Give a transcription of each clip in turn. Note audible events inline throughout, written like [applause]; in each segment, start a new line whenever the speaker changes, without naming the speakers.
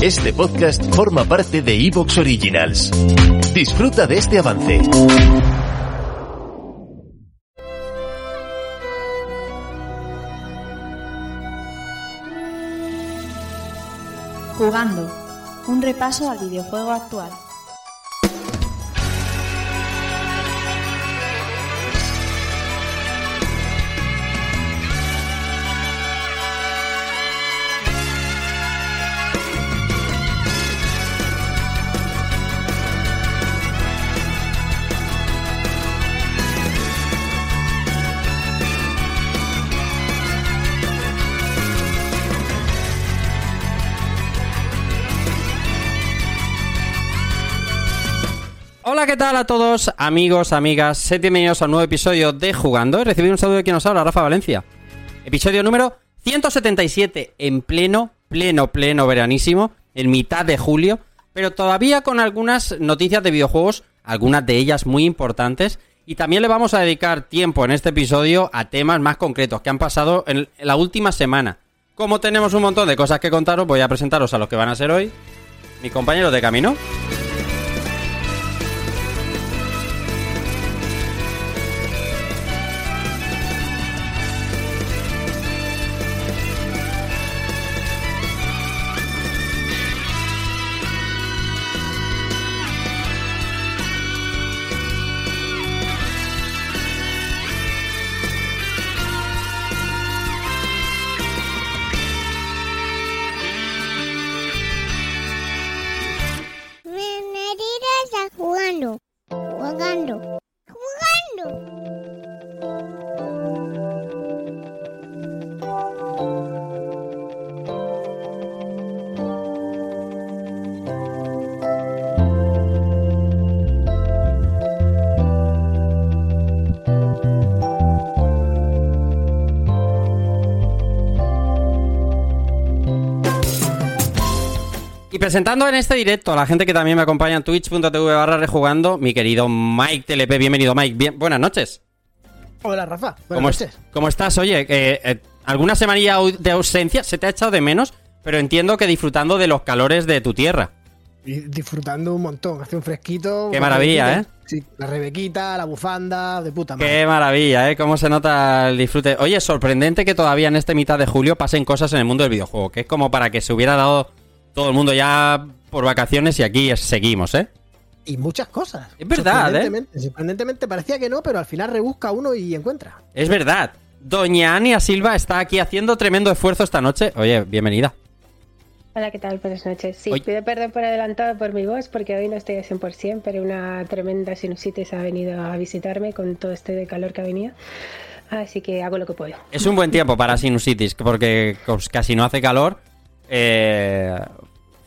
Este podcast forma parte de Evox Originals. Disfruta de este avance.
Jugando. Un repaso al videojuego actual.
Hola, ¿qué tal a todos, amigos, amigas? Sed bienvenidos a un nuevo episodio de Jugando. He recibido un saludo de quien nos habla, Rafa Valencia. Episodio número 177, en pleno, pleno, pleno veranísimo, en mitad de julio, pero todavía con algunas noticias de videojuegos, algunas de ellas muy importantes. Y también le vamos a dedicar tiempo en este episodio a temas más concretos que han pasado en la última semana. Como tenemos un montón de cosas que contaros, voy a presentaros a los que van a ser hoy mis compañeros de camino.
Jugando.
Presentando en este directo a la gente que también me acompaña en twitch.tv barra rejugando, mi querido Mike TLP, bienvenido Mike, bien, buenas noches.
Hola Rafa, buenas
¿Cómo,
noches.
es- ¿Cómo estás? Oye, eh, eh, alguna semanilla de ausencia se te ha echado de menos, pero entiendo que disfrutando de los calores de tu tierra.
Y disfrutando un montón, hace un fresquito.
Qué maravilla,
rebequita. Sí, la rebequita, la bufanda, de puta madre.
Qué maravilla, ¿eh? Cómo se nota el disfrute. Oye, sorprendente que todavía en esta mitad de julio pasen cosas en el mundo del videojuego, que es como para que se hubiera dado todo el mundo ya por vacaciones y aquí seguimos, ¿eh?
Y muchas cosas.
Es verdad, ¿eh?
Sorprendentemente, sorprendentemente parecía que no, pero al final rebusca uno y encuentra.
Es verdad. Doña Ania Silva está aquí haciendo tremendo esfuerzo esta noche. Oye, bienvenida.
Hola, ¿qué tal? Buenas noches. Sí,
Oye.
pido perdón por adelantado por mi voz porque hoy no estoy al 100%, pero una tremenda sinusitis ha venido a visitarme con todo este de calor que ha venido. Así que hago lo que puedo.
Es un buen tiempo para sinusitis, porque pues, casi no hace calor. Eh,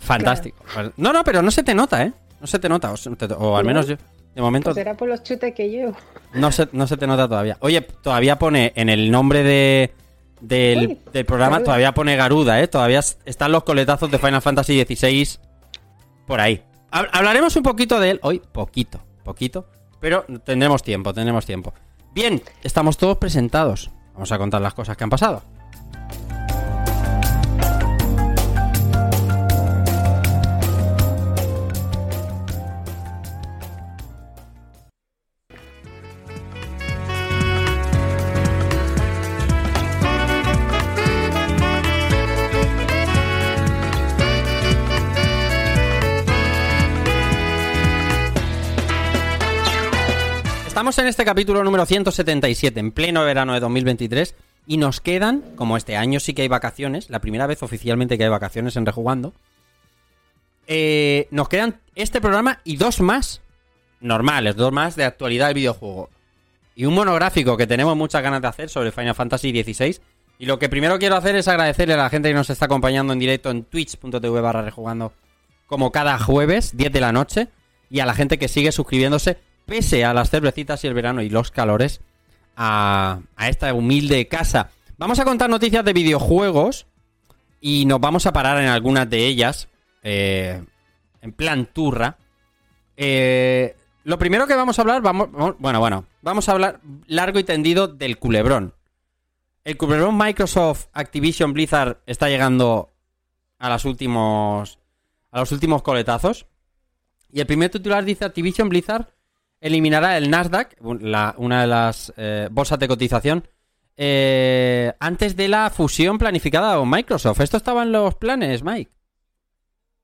fantástico. No, no, pero no se te nota, ¿eh? No se te nota, o, se te- o al
¿No?
menos yo, de momento,
Pues será por los chutes que llevo.
no se, no se te nota todavía. Oye, todavía pone en el nombre de, del,
Uy,
del programa,
Garuda.
todavía pone Garuda, ¿eh? Todavía es- están los coletazos de Final Fantasy XVI por ahí. Hab- Hablaremos un poquito de él hoy, poquito, poquito, pero tendremos tiempo, tendremos tiempo. Bien, estamos todos presentados. Vamos a contar las cosas que han pasado. Estamos en este capítulo número 177, en pleno verano de 2023, y nos quedan, como este año sí que hay vacaciones, la primera vez oficialmente que hay vacaciones en Rejugando, eh, nos quedan este programa y dos más normales, dos más de actualidad del videojuego. Y un monográfico que tenemos muchas ganas de hacer sobre Final Fantasy XVI. Y lo que primero quiero hacer es agradecerle a la gente que nos está acompañando en directo en twitch.tv barra rejugando como cada jueves, 10 de la noche. Y a la gente que sigue suscribiéndose, pese a las cervecitas y el verano y los calores, a, esta humilde casa. Vamos a contar noticias de videojuegos y nos vamos a parar en algunas de ellas, eh, en plan turra. Eh, lo primero que vamos a hablar, vamos- bueno, bueno, vamos a hablar largo y tendido del culebrón. El culebrón Microsoft Activision Blizzard está llegando a los últimos a los últimos coletazos. Y el primer titular dice Activision Blizzard eliminará el Nasdaq, la- una de las eh, bolsas de cotización, eh, antes de la fusión planificada con Microsoft. ¿Esto estaba en los planes, Mike?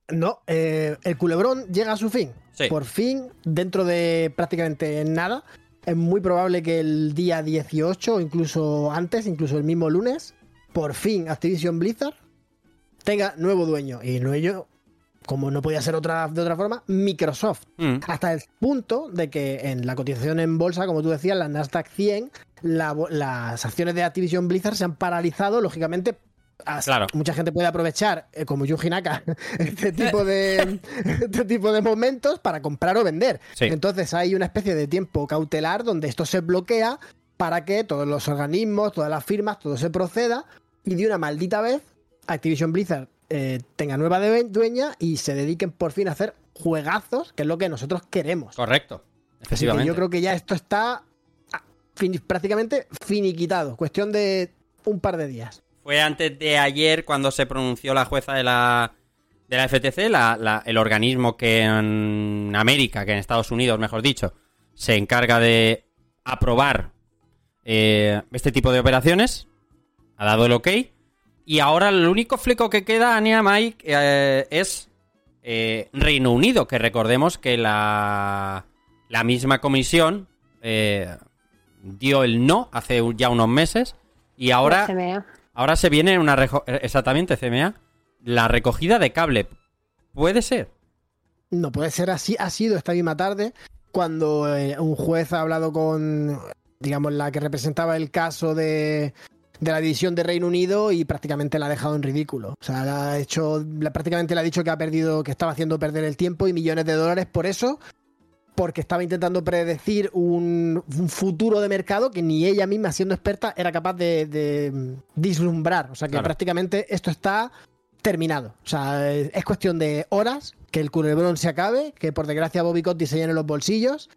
No, eh, el culebrón llega a su fin.
Sí.
Por fin, dentro de prácticamente nada, es muy probable que el día 18 o incluso antes, incluso el mismo lunes, por fin Activision Blizzard tenga nuevo dueño. Y dueño, como no podía ser otra, de otra forma, Microsoft.
Mm,
Hasta el punto de que en la cotización en bolsa, como tú decías, la Nasdaq 100, la bo- las acciones de Activision Blizzard se han paralizado, lógicamente.
Claro.
Mucha gente puede aprovechar, eh, como Yuji Naka, [laughs] este tipo de [laughs] este tipo de momentos para comprar o vender.
Sí.
Entonces hay una especie de tiempo cautelar donde esto se bloquea para que todos los organismos, todas las firmas, todo se proceda y de una maldita vez Activision Blizzard eh, tenga nueva dueña y se dediquen por fin a hacer juegazos, que es lo que nosotros queremos.
correcto.
Así que
Efectivamente.
yo creo que ya esto está ah, fin- prácticamente finiquitado, cuestión de un par de días.
Fue antes de ayer cuando se pronunció la jueza de la, de la FTC, la- la- el organismo que en América, que en Estados Unidos, mejor dicho, se encarga de aprobar eh, este tipo de operaciones. Ha dado el ok. Y ahora el único fleco que queda, Ania Mike, eh, es eh, Reino Unido, que recordemos que la, la misma comisión eh, dio el no hace ya unos meses. Y ahora...
CMA.
Ahora se viene una exactamente CMA, la recogida de cable. Puede ser.
No puede ser así, ha sido esta misma tarde cuando eh, un juez ha hablado con, digamos, la que representaba el caso de, de la división de Reino Unido y prácticamente la ha dejado en ridículo. O sea, la ha hecho, la- prácticamente le ha dicho que ha perdido, que estaba haciendo perder el tiempo y millones de dólares por eso, porque estaba intentando predecir un, un futuro de mercado que ni ella misma, siendo experta, era capaz de, de, vislumbrar. O sea, que
Claro.
prácticamente esto está terminado. O sea, es es cuestión de horas que el culebrón se acabe, que por desgracia Bobby Kotick se llene los bolsillos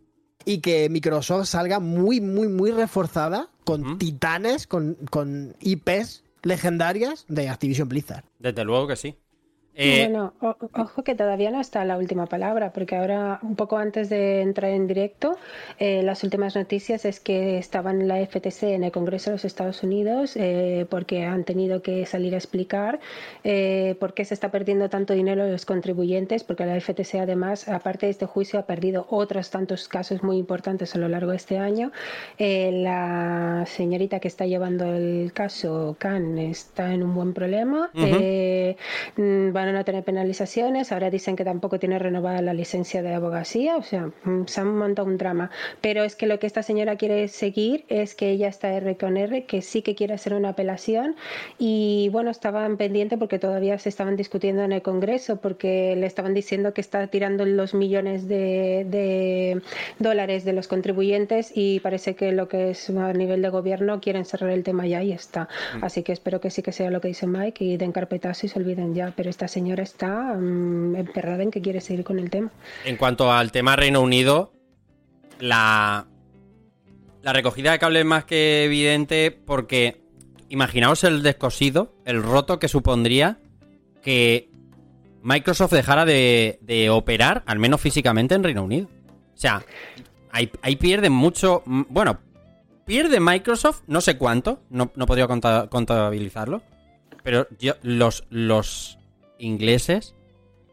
y que Microsoft salga muy, muy, muy reforzada con titanes, con, con IPs legendarias de Activision Blizzard.
Desde luego que sí. Eh,
Bueno, o- ojo que todavía no está la última palabra, porque ahora, un poco antes de entrar en directo, eh, las últimas noticias es que estaban en la FTC en el Congreso de los Estados Unidos, eh, porque han tenido que salir a explicar eh, por qué se está perdiendo tanto dinero los contribuyentes, porque la FTC además, aparte de este juicio, ha perdido otros tantos casos muy importantes a lo largo de este año. Eh, la señorita que está llevando el caso, Khan, está en un buen problema.
Ujú.
Eh, mm, van a no tener penalizaciones. Ahora dicen que tampoco tiene renovada la licencia de abogacía. O sea, mm, se han montado un drama. Pero es que lo que esta señora quiere seguir es que ella está R con R, que sí que quiere hacer una apelación. Y bueno, estaban pendientes porque todavía se estaban discutiendo en el Congreso, porque le estaban diciendo que está tirando los millones de, de dólares de los contribuyentes y parece que lo que es a nivel de gobierno quieren cerrar el tema ya y está. Así que espero que sí que sea lo que dice Mike y den carpetazo y se olviden ya. Pero esta señora está mm, emperrada en que quiere seguir con el tema.
En cuanto al tema Reino Unido, la, la recogida de cable es más que evidente porque imaginaos el descosido, el roto que supondría que Microsoft dejara de, de operar, al menos físicamente, en Reino Unido. O sea, ahí, ahí pierde mucho... Bueno, pierde Microsoft, no sé cuánto, no, no conta- contabilizarlo, pero yo, los, los ingleses,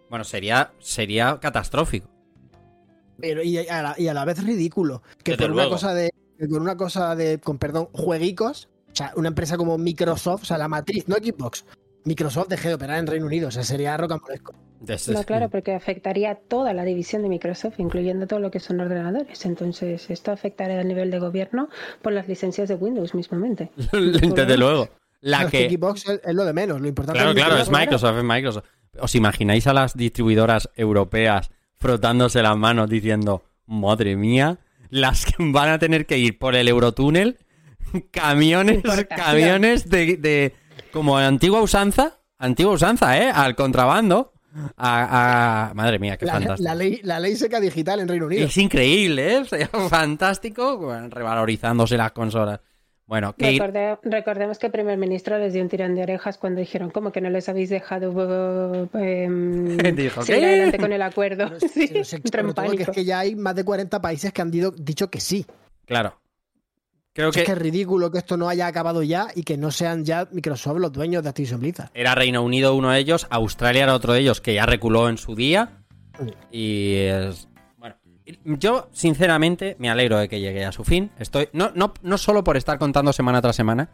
bueno, sería, sería catastrófico.
Pero y a la, y a la vez ridículo. Que
Desde
por una cosa de. que Por una cosa de. con perdón, jueguicos. O sea, una empresa como Microsoft, o sea, la matriz, no Xbox. Microsoft deje de operar en Reino Unido. O sea, sería rocambolesco.
No, claro, porque afectaría a toda la división de Microsoft, incluyendo todo lo que son ordenadores. Entonces, esto afectaría a nivel de gobierno por las licencias de Windows mismamente. [laughs]
Desde luego. La que.
Xbox es, es lo de menos. Lo importante
Claro,
es
claro, es
Microsoft.
Es Microsoft. ¿Os imagináis a las distribuidoras europeas frotándose las manos diciendo, madre mía, las que van a tener que ir por el Eurotúnel, camiones, camiones de, de- como antigua usanza, antigua usanza, ¿eh? Al contrabando. A, a- Madre mía, qué
La,
fantástico.
la ley, la ley seca digital en Reino Unido.
Es increíble, ¿eh? [laughs] Sería fantástico, revalorizándose las consolas. Bueno, que
Recorde- recordemos que el primer ministro les dio un tirón de orejas cuando dijeron, ¿cómo que no les habéis dejado eh, em, [laughs]
Dijo,
seguir
¿qué?
adelante con el acuerdo?
Pero [laughs]
Sí,
que es que ya hay más de 40 países que han dido- dicho que sí.
claro. Creo
Es
que
que es ridículo que esto no haya acabado ya y que no sean ya Microsoft los dueños de Activision Blizzard.
era Reino Unido uno de ellos, Australia era otro de ellos que ya reculó en su día. Y es. Yo sinceramente me alegro de que llegue a su fin. Estoy. No, no, no solo por estar contando semana tras semana,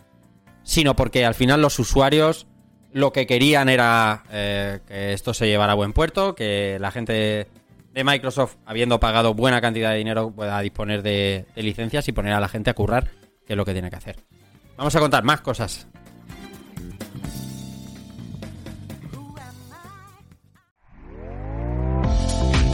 sino porque al final los usuarios lo que querían era eh, que esto se llevara a buen puerto, que la gente de Microsoft, habiendo pagado buena cantidad de dinero, pueda disponer de, de licencias y poner a la gente a currar, que es lo que tiene que hacer. Vamos a contar más cosas.